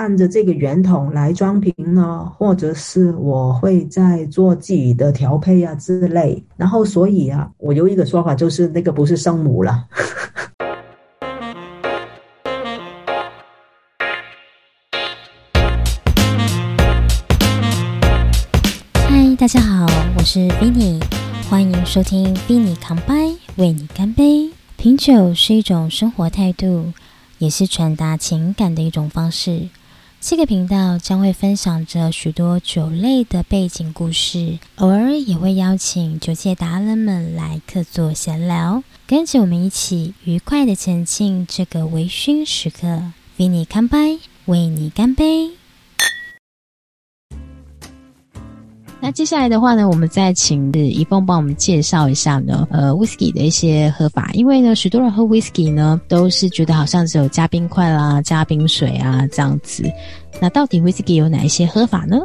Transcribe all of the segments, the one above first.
按着这个圆筒来装瓶呢，或者是我会在做自己的调配啊之类。然后所以啊，我有一个说法就是那个不是生母了。嗨，大家好，我是 Vinny，欢迎收听 Vinny 康拜，为你干杯。品酒是一种生活态度，也是传达情感的一种方式。这个频道将会分享着许多酒类的背景故事，偶尔也会邀请酒界达人们来客座闲聊，跟着我们一起愉快的前进这个微醺时刻。为你干杯，为你干杯。那接下来的话呢，我们再请一凤帮我们介绍一下呢，呃，whisky 的一些喝法。因为呢，许多人喝 whisky 呢，都是觉得好像只有加冰块啦、加冰水啊这样子。那到底 whisky 有哪一些喝法呢？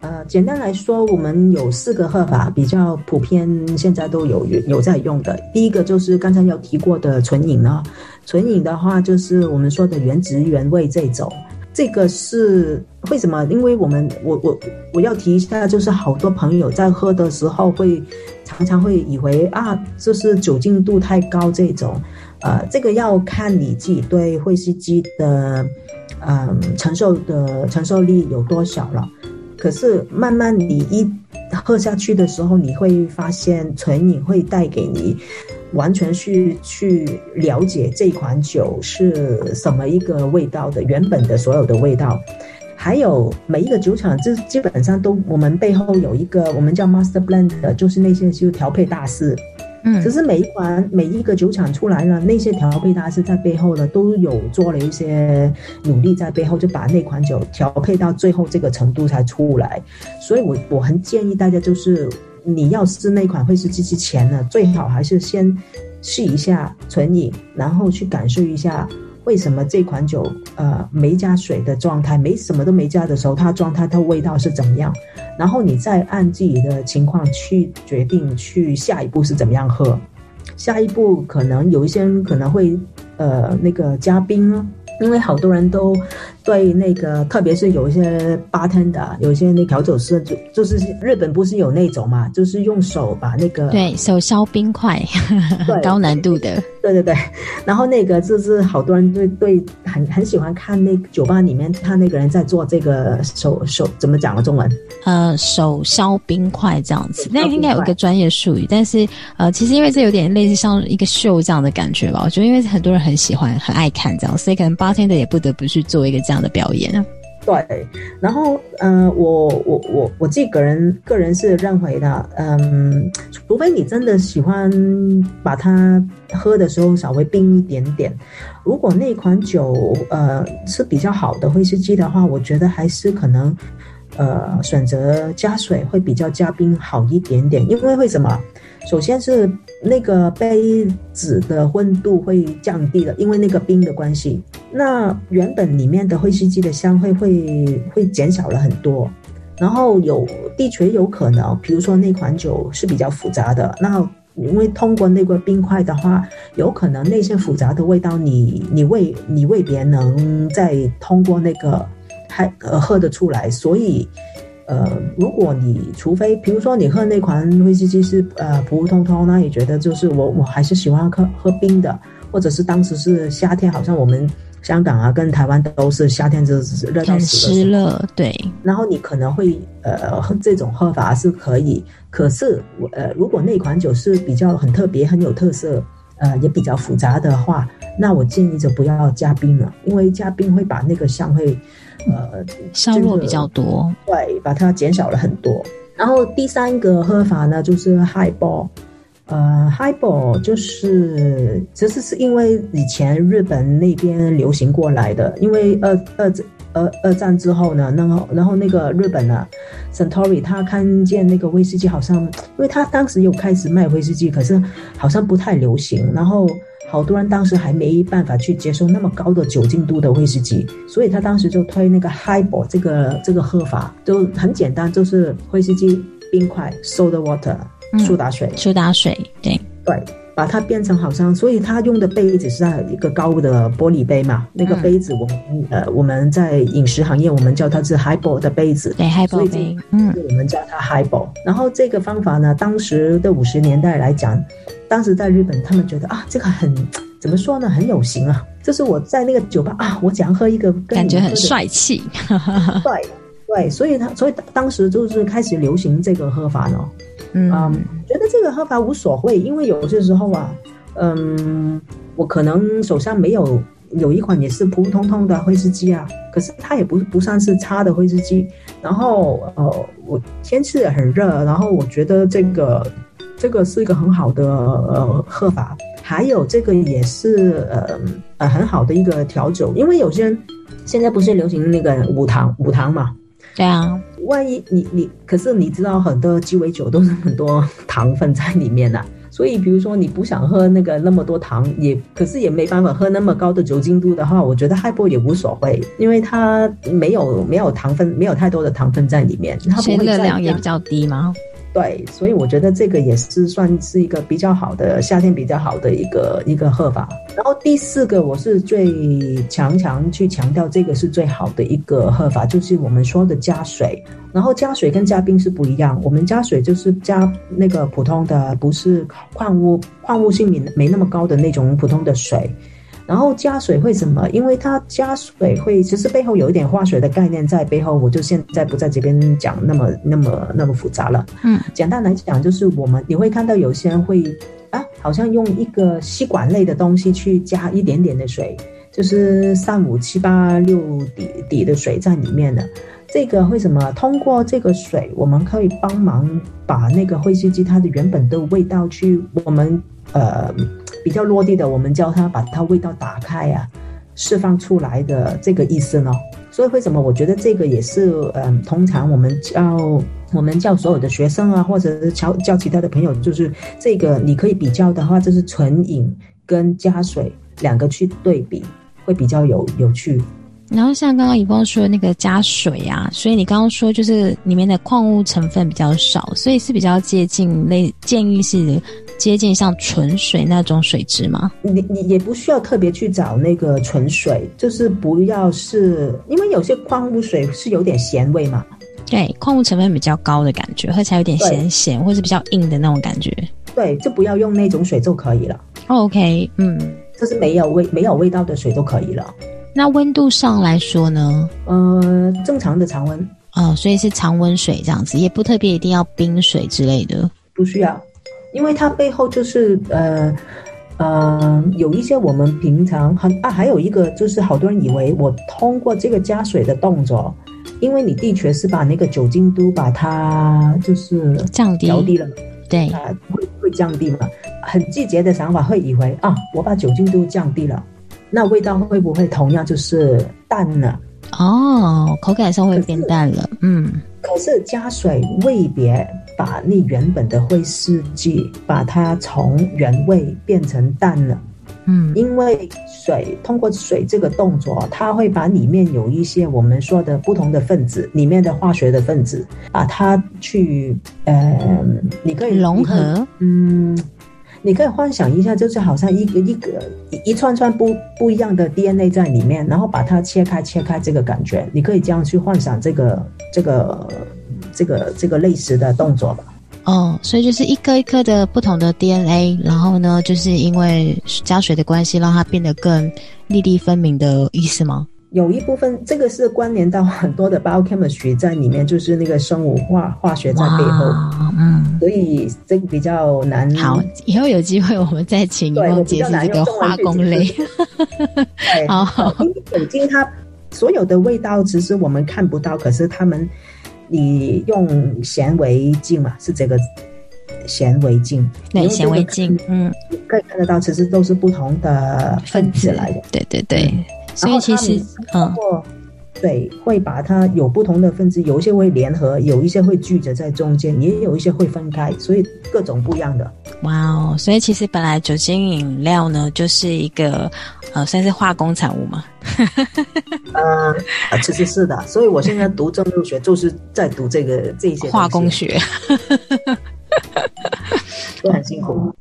呃，简单来说，我们有四个喝法，比较普遍，现在都有有在用的。第一个就是刚才有提过的纯饮呢，纯饮的话就是我们说的原汁原味这种。这个是为什么？因为我们我我我要提一下，就是好多朋友在喝的时候会常常会以为啊，就是酒精度太高这种，呃，这个要看你自己对威士忌的嗯承受的承受力有多少了。可是慢慢你一喝下去的时候，你会发现纯饮会带给你。完全去去了解这款酒是什么一个味道的原本的所有的味道，还有每一个酒厂，这基本上都我们背后有一个我们叫 master blend，就是那些就调配大师。嗯，只是每一款每一个酒厂出来了，那些调配大师在背后呢都有做了一些努力，在背后就把那款酒调配到最后这个程度才出来。所以我我很建议大家就是。你要试那款威士忌之前呢，最好还是先试一下纯饮，然后去感受一下为什么这款酒呃没加水的状态，没什么都没加的时候，它状态它味道是怎么样，然后你再按自己的情况去决定去下一步是怎么样喝。下一步可能有一些人可能会呃那个加冰啊，因为好多人都。对那个，特别是有一些八天的，有一些那调酒师，就就是日本不是有那种嘛，就是用手把那个对手削冰块，高难度的，对对对。然后那个就是好多人对对很很喜欢看那酒吧里面他那个人在做这个手手怎么讲的中文？呃，手削冰块这样子，那应该有一个专业术语，但是呃，其实因为这有点类似像一个秀这样的感觉吧。我觉得因为很多人很喜欢很爱看这样，所以可能八天的也不得不去做一个这样。的表演啊，对，然后嗯，我我我我自己个人个人是认为的，嗯，除非你真的喜欢把它喝的时候稍微冰一点点，如果那款酒呃是比较好的威士忌的话，我觉得还是可能呃选择加水会比较加冰好一点点，因为为什么？首先是那个杯子的温度会降低了，因为那个冰的关系。那原本里面的威士忌的香会会会减少了很多。然后有的确有可能，比如说那款酒是比较复杂的，那因为通过那个冰块的话，有可能那些复杂的味道你你未你未必能再通过那个还呃喝得出来，所以。呃，如果你除非，比如说你喝那款威士忌是呃普普通通，那你觉得就是我我还是喜欢喝喝冰的，或者是当时是夏天，好像我们香港啊跟台湾都是夏天就是热到死湿热，对。然后你可能会呃喝这种喝法是可以，可是我呃如果那款酒是比较很特别很有特色，呃也比较复杂的话，那我建议就不要加冰了，因为加冰会把那个香会。呃，削弱比较多，对，把它减少了很多。然后第三个喝法呢，就是 highball。呃，highball 就是其实是因为以前日本那边流行过来的，因为二二二二战之后呢，然后然后那个日本呢，Suntory 他看见那个威士忌好像，因为他当时有开始卖威士忌，可是好像不太流行，然后。好多人当时还没办法去接受那么高的酒精度的威士忌，所以他当时就推那个 highball 这个这个喝法，就很简单，就是威士忌冰块 soda water 苏打水苏打水，对对，把它变成好像，所以他用的杯子是在一个高的玻璃杯嘛，那个杯子我们、呃我们在饮食行业我们叫它是 highball 的杯子，对所 highball 杯，嗯，我们叫它 highball。然后这个方法呢，当时的五十年代来讲，当时在日本他们觉得啊，这个很怎么说呢，很有型啊。就是我在那个酒吧啊，我想要喝一个跟感觉很帅气，对 对，所以他所以当时就是开始流行这个喝法呢。嗯嗯，觉得这个喝法无所谓，因为有些时候啊，嗯，我可能手上没有有一款也是普普通通的威士忌啊，可是它也不不算是差的威士忌。然后呃，我天气也很热，然后我觉得这个这个是一个很好的呃喝法，还有这个也是呃呃很好的一个调酒，因为有些人现在不是流行那个无糖无糖嘛，对啊，万一你你，可是你知道很多鸡尾酒都是很多糖分在里面的、所以比如说你不想喝那个那么多糖，也可是也没办法喝那么高的酒精度的话，我觉得嗨波也无所谓，因为它没有没有糖分，没有太多的糖分在里面，它不会热量也比较低嘛。对，所以我觉得这个也是算是一个比较好的夏天比较好的一个一个喝法。然后第四个，我是最强强去强调这个是最好的一个喝法，就是我们说的加水。然后加水跟加冰是不一样，我们加水就是加那个普通的，不是矿物矿物性没没那么高的那种普通的水。然后加水会什么？因为它加水会，其实背后有一点化学的概念在背后，我就现在不在这边讲那么那么那么复杂了。嗯，简单来讲，就是我们你会看到有些人会啊，好像用一个吸管类的东西去加一点点的水，就是三五七八六底底的水在里面的。这个会什么？通过这个水，我们可以帮忙把那个灰吸机它的原本的味道去我们呃比较落地的，我们教它把它味道打开啊，释放出来的这个意思呢。所以为什么我觉得这个也是嗯、通常我们教我们教所有的学生啊，或者是教教其他的朋友，就是这个你可以比较的话，就是纯饮跟加水两个去对比，会比较有有趣。然后像刚刚以峰说的那个加水啊，所以你刚刚说就是里面的矿物成分比较少，所以是比较接近类建议是接近像纯水那种水质吗？你你也不需要特别去找那个纯水，就是不要是因为有些矿物水是有点咸味嘛，对，矿物成分比较高的感觉，喝起来有点咸咸，或是比较硬的那种感觉。对，就不要用那种水就可以了，哦 OK，嗯，就是没有味没有味道的水都可以了。那温度上来说呢？呃，正常的常温哦，所以是常温水这样子，也不特别一定要冰水之类的。不需要，因为它背后就是呃呃有一些我们平常很啊，还有一个就是好多人以为我通过这个加水的动作，因为你的确是把那个酒精度把它就是降低调低了嘛。对，啊，会会降低嘛？很季节的想法会以为啊，我把酒精度降低了，那味道会不会同样就是淡了？哦，口感上会变淡了。嗯，可是加水未别把那原本的灰试剂把它从原味变成淡了，嗯，因为水通过水这个动作，它会把里面有一些我们说的不同的分子，里面的化学的分子，把它去呃，你可以融，合。嗯，你可以幻想一下，就是好像一个一个一一串串不不一样的 DNA 在里面，然后把它切开切开这个感觉，你可以这样去幻想这个这个这个这个类似的动作吧。哦，所以就是一颗一颗的不同的 DNA，然后呢，就是因为加水的关系，让它变得更粒粒分明的意思吗？有一部分这个是关联到很多的 biochemistry 在里面，就是那个生物化化学在背后，嗯，所以这个比较难。好，以后有机会我们再请你对梦我比较难解释这个化工类。好因为酒精它所有的味道其实我们看不到，可是他们你用显微镜嘛，是这个显微镜，你对，显微镜，嗯，可以看得到，其实都是不同的分子来的。对对对，所以其实们，嗯，过对，会把它有不同的分子，有一些会联合，有一些会聚着在中间，也有一些会分开，所以各种不一样的。哇哦，所以其实本来酒精饮料呢，就是一个呃，算是化工产物嘛。呃，啊其实是的，所以我现在读政治学，就是在读这个这一些化工学。都很辛苦。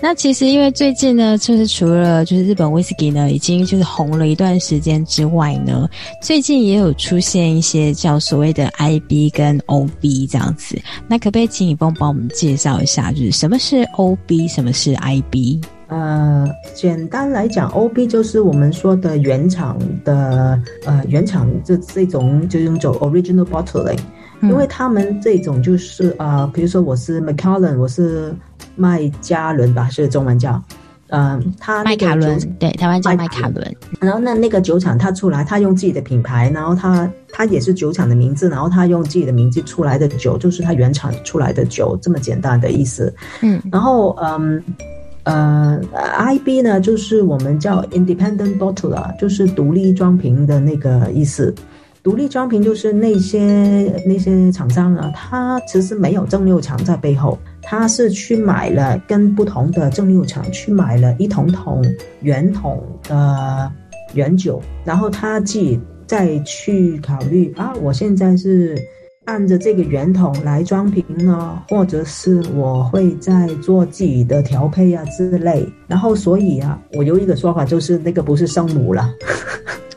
那其实因为最近呢，就是除了就是日本 whisky 呢已经就是红了一段时间之外呢，最近也有出现一些叫所谓的 IB 跟 OB 这样子。那可不可以请你帮帮我们介绍一下，就是什么是 OB，什么是 IB？呃，简单来讲，OB 就是我们说的原厂的呃原厂这这种就用走 original bottling，因为他们这种就是呃，比如说我是 McCallan，我是麦加伦吧，是中文叫，嗯，他麦卡伦，对，台湾叫麦卡伦。然后那那个酒厂他出来，他用自己的品牌，然后他他也是酒厂的名字，然后他用自己的名字出来的酒，就是他原厂出来的酒，这么简单的意思。嗯，然后嗯。呃，IB 呢，就是我们叫 Independent Bottler，就是独立装瓶的那个意思。独立装瓶就是那些那些厂商呢，他其实没有蒸馏厂在背后，他是去买了跟不同的蒸馏厂去买了一桶桶原桶的原酒，然后他自己再去考虑啊，我现在是。按着这个圆筒来装瓶呢，或者是我会在做自己的调配啊之类，然后所以啊，我有一个说法就是那个不是生母了。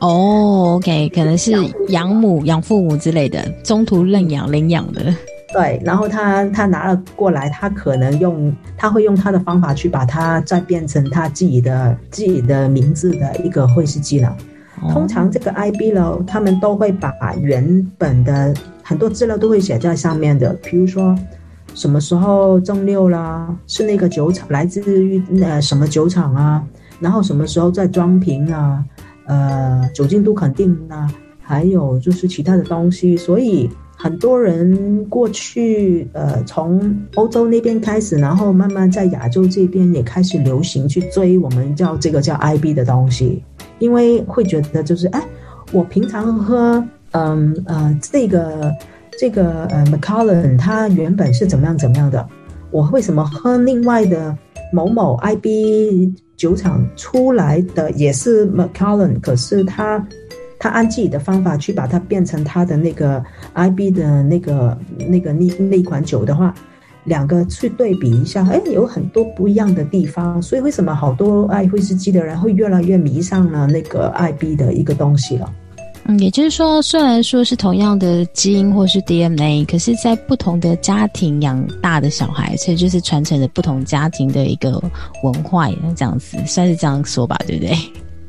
哦，OK，可能是养母、养父母之类的，中途认养领养的。对，然后他他拿了过来，他可能用他会用他的方法去把它再变成他自己的自己的名字的一个会师技能。通常这个 IB 呢，他们都会把原本的。很多资料都会写在上面的，比如说什么时候蒸馏啦，是那个酒厂来自于呃什么酒厂啊，然后什么时候再装瓶啊，呃酒精度肯定啊，还有就是其他的东西。所以很多人过去呃从欧洲那边开始，然后慢慢在亚洲这边也开始流行去追我们叫这个叫 IB 的东西，因为会觉得就是哎，我平常喝。嗯呃，这个这个呃，Macallan 它原本是怎么样怎么样的？我为什么喝另外的某某 IB 酒厂出来的也是 Macallan？可是他他按自己的方法去把它变成他的那个 IB 的那个那个那那款酒的话，两个去对比一下，哎，有很多不一样的地方。所以为什么好多爱威士忌的人会越来越迷上了那个 IB 的一个东西了？嗯，也就是说，虽然说是同样的基因或是 DNA，可是，在不同的家庭养大的小孩，所以就是传承了不同家庭的一个文化，这样子算是这样说吧，对不对？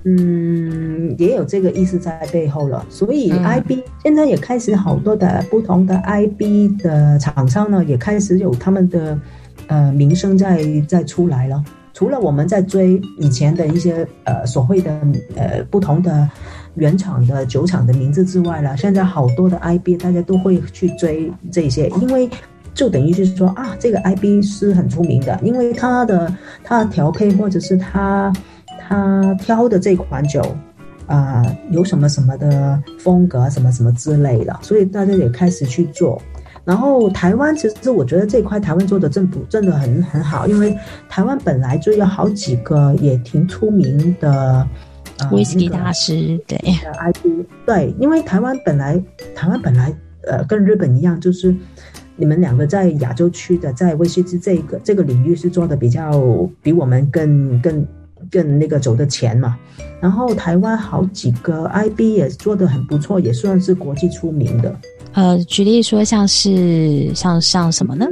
嗯，也有这个意思在背后了。所以，IB 现在也开始好多的不同的 IB 的厂商呢，也开始有他们的呃名声在在出来了。除了我们在追以前的一些呃所谓的呃不同的。原厂的酒厂的名字之外了，现在好多的 IB 大家都会去追这些，因为就等于是说啊，这个 IB 是很出名的，因为它的它调配或者是它它挑的这款酒啊，有什么什么的风格什么什么之类的，所以大家也开始去做。然后台湾其实我觉得这块台湾做的真不真的很很好，因为台湾本来就有好几个也挺出名的。威士忌大师对，IP 对，因为台湾本来台湾本来呃跟日本一样，就是你们两个在亚洲区的在威士忌这个这个领域是做的比较比我们更更更那个走的前嘛。然后台湾好几个 IB 也做的很不错，也算是国际出名的。呃，举例说像是像像什么呢？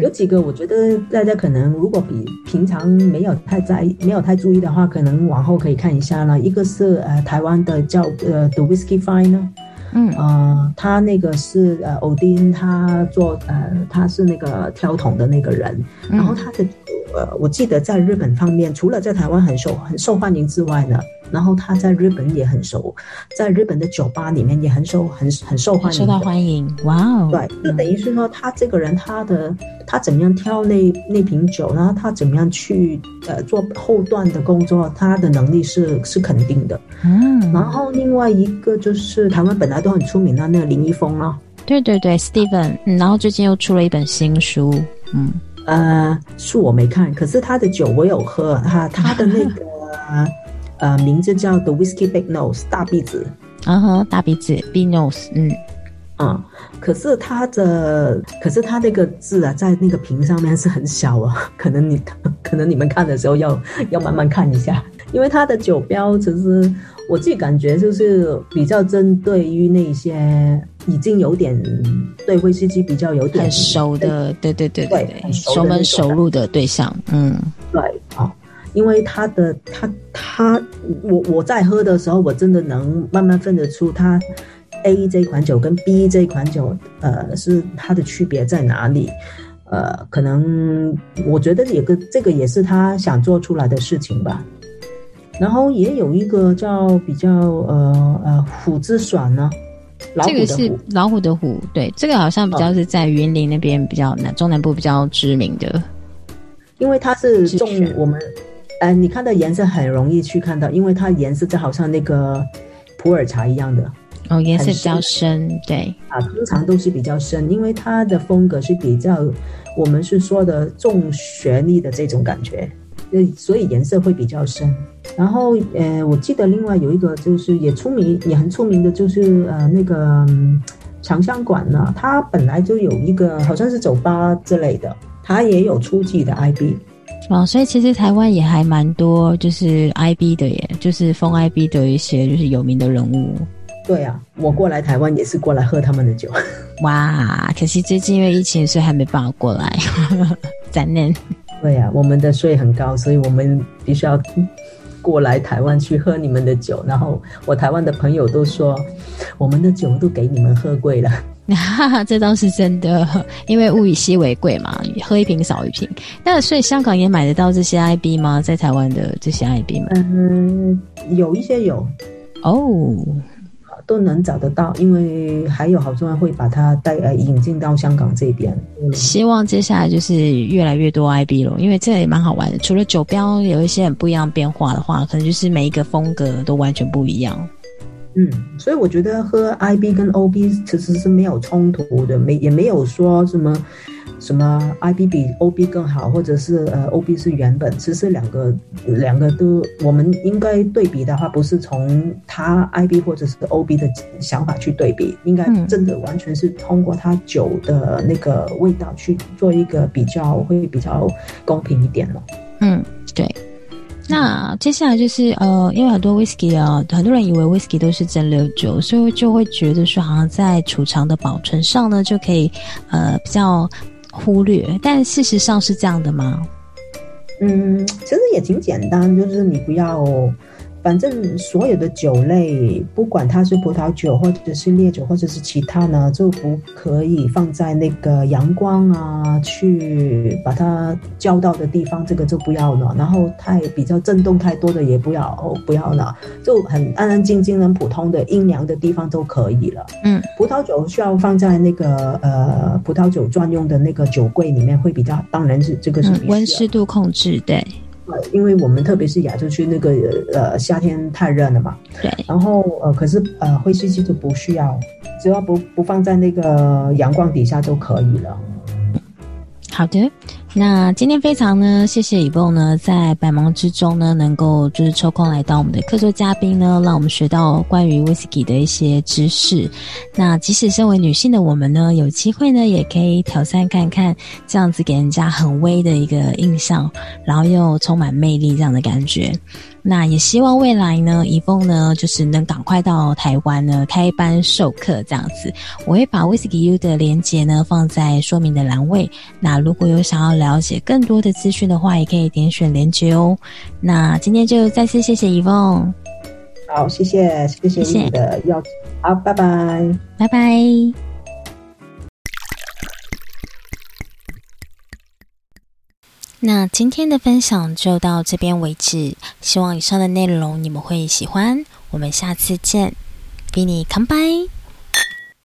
有几个，我觉得大家可能如果比平常没有太在意没有太注意的话，可能往后可以看一下了。一个是呃台湾的叫呃 The Whiskey Fine，呢嗯，呃他那个是呃欧丁，他做呃他是那个挑桶的那个人，然后他的呃我记得在日本方面，除了在台湾很受很受欢迎之外呢。然后他在日本也很熟，在日本的酒吧里面也很受很很受欢迎，受到欢迎。哇哦！对，就等于是说他这个人，他的他怎么样挑那那瓶酒，然后他怎么样去呃做后段的工作，他的能力是是肯定的。嗯。然后另外一个就是台湾本来都很出名的那个林一峰啊，对对对，Steven。嗯。然后最近又出了一本新书。嗯。呃，书我没看，可是他的酒我有喝，他他的那个。呃，名字叫 The Whiskey Big Nose，大鼻子。啊哈，大鼻子，Big Nose，嗯，嗯，可是它的，可是它那个字啊，在那个屏上面是很小啊，可能你 可能你们看的时候要要慢慢看一下，因为它的酒标其实我自己感觉就是比较针对于那些已经有点对威士忌比较有点熟的，对对对对对，熟门熟路的对象，嗯，对啊，因为它的它它我我在喝的时候，我真的能慢慢分得出它。A 这款酒跟 B 这款酒，呃，是它的区别在哪里？呃，可能我觉得有个这个也是他想做出来的事情吧。然后也有一个叫比较呃呃虎之爽呢，这个是老虎的虎，对，这个好像比较是在云林那边比较南中南部比较知名的，因为它是种我们，呃，你看的颜色很容易去看到，因为它颜色就好像那个普洱茶一样的。哦，颜色比较深，对啊，通常都是比较深，因为它的风格是比较，我们是说的重旋律的这种感觉，呃，所以颜色会比较深。然后，呃，我记得另外有一个就是也出名，也很出名的，就是呃那个长香馆呢，它本来就有一个好像是酒吧之类的，它也有初级的 IB。哦，所以其实台湾也还蛮多，就是 IB 的，耶，就是封 IB 的一些就是有名的人物。对啊，我过来台湾也是过来喝他们的酒。哇，可惜最近因为疫情，所以还没办法过来，残念。对啊，我们的税很高，所以我们必须要过来台湾去喝你们的酒。然后我台湾的朋友都说，我们的酒都给你们喝贵了。这倒是真的，因为物以稀为贵嘛，喝一瓶少一瓶。那所以香港也买得到这些 IB 吗？在台湾的这些 IB 吗？嗯，有一些有哦。都能找得到，因为还有好多人会把它带呃引进到香港这边。希望接下来就是越来越多 IB 了，因为这也蛮好玩的。除了酒标有一些很不一样变化的话，可能就是每一个风格都完全不一样。嗯，所以我觉得喝 IB 跟 OB 其实是没有冲突的，没也没有说什么。什么 IB 比 OB 更好，或者是呃 OB 是原本，其实两个两个都，我们应该对比的话，不是从他 IB 或者是 OB 的想法去对比，应该真的完全是通过他酒的那个味道去做一个比较，会比较公平一点了。嗯，对。那接下来就是呃，因为很多 whisky 啊，很多人以为 whisky 都是蒸馏酒，所以就会觉得说，好像在储藏的保存上呢，就可以呃比较。忽略，但事实上是这样的吗？嗯，其实也挺简单，就是你不要。反正所有的酒类，不管它是葡萄酒，或者是烈酒，或者是其他呢，就不可以放在那个阳光啊，去把它浇到的地方，这个就不要了。然后太比较震动太多的也不要，哦不要了，就很安安静静、很普通的阴凉的地方都可以了。嗯，葡萄酒需要放在那个呃葡萄酒专用的那个酒柜里面会比较，当然是这个是温湿度控制，对。因为我们特别是亚洲区那个呃夏天太热了嘛，对。然后呃，可是呃，灰吸机就不需要，只要不不放在那个阳光底下就可以了。好的。那今天非常呢，谢谢以梦呢，在百忙之中呢，能够就是抽空来到我们的客座嘉宾呢，让我们学到关于威士忌的一些知识。那即使身为女性的我们呢，有机会呢，也可以挑战看看这样子给人家很威的一个印象，然后又充满魅力这样的感觉。那也希望未来呢，以凤呢，就是能赶快到台湾呢开班授课这样子。我会把 Whisky U 的连接呢放在说明的栏位。那如果有想要了解更多的资讯的话，也可以点选连接哦。那今天就再次谢谢以凤。好，谢谢，谢谢你的邀请。好，拜拜，拜拜。那今天的分享就到这边为止，希望以上的内容你们会喜欢。我们下次见，比你 come by。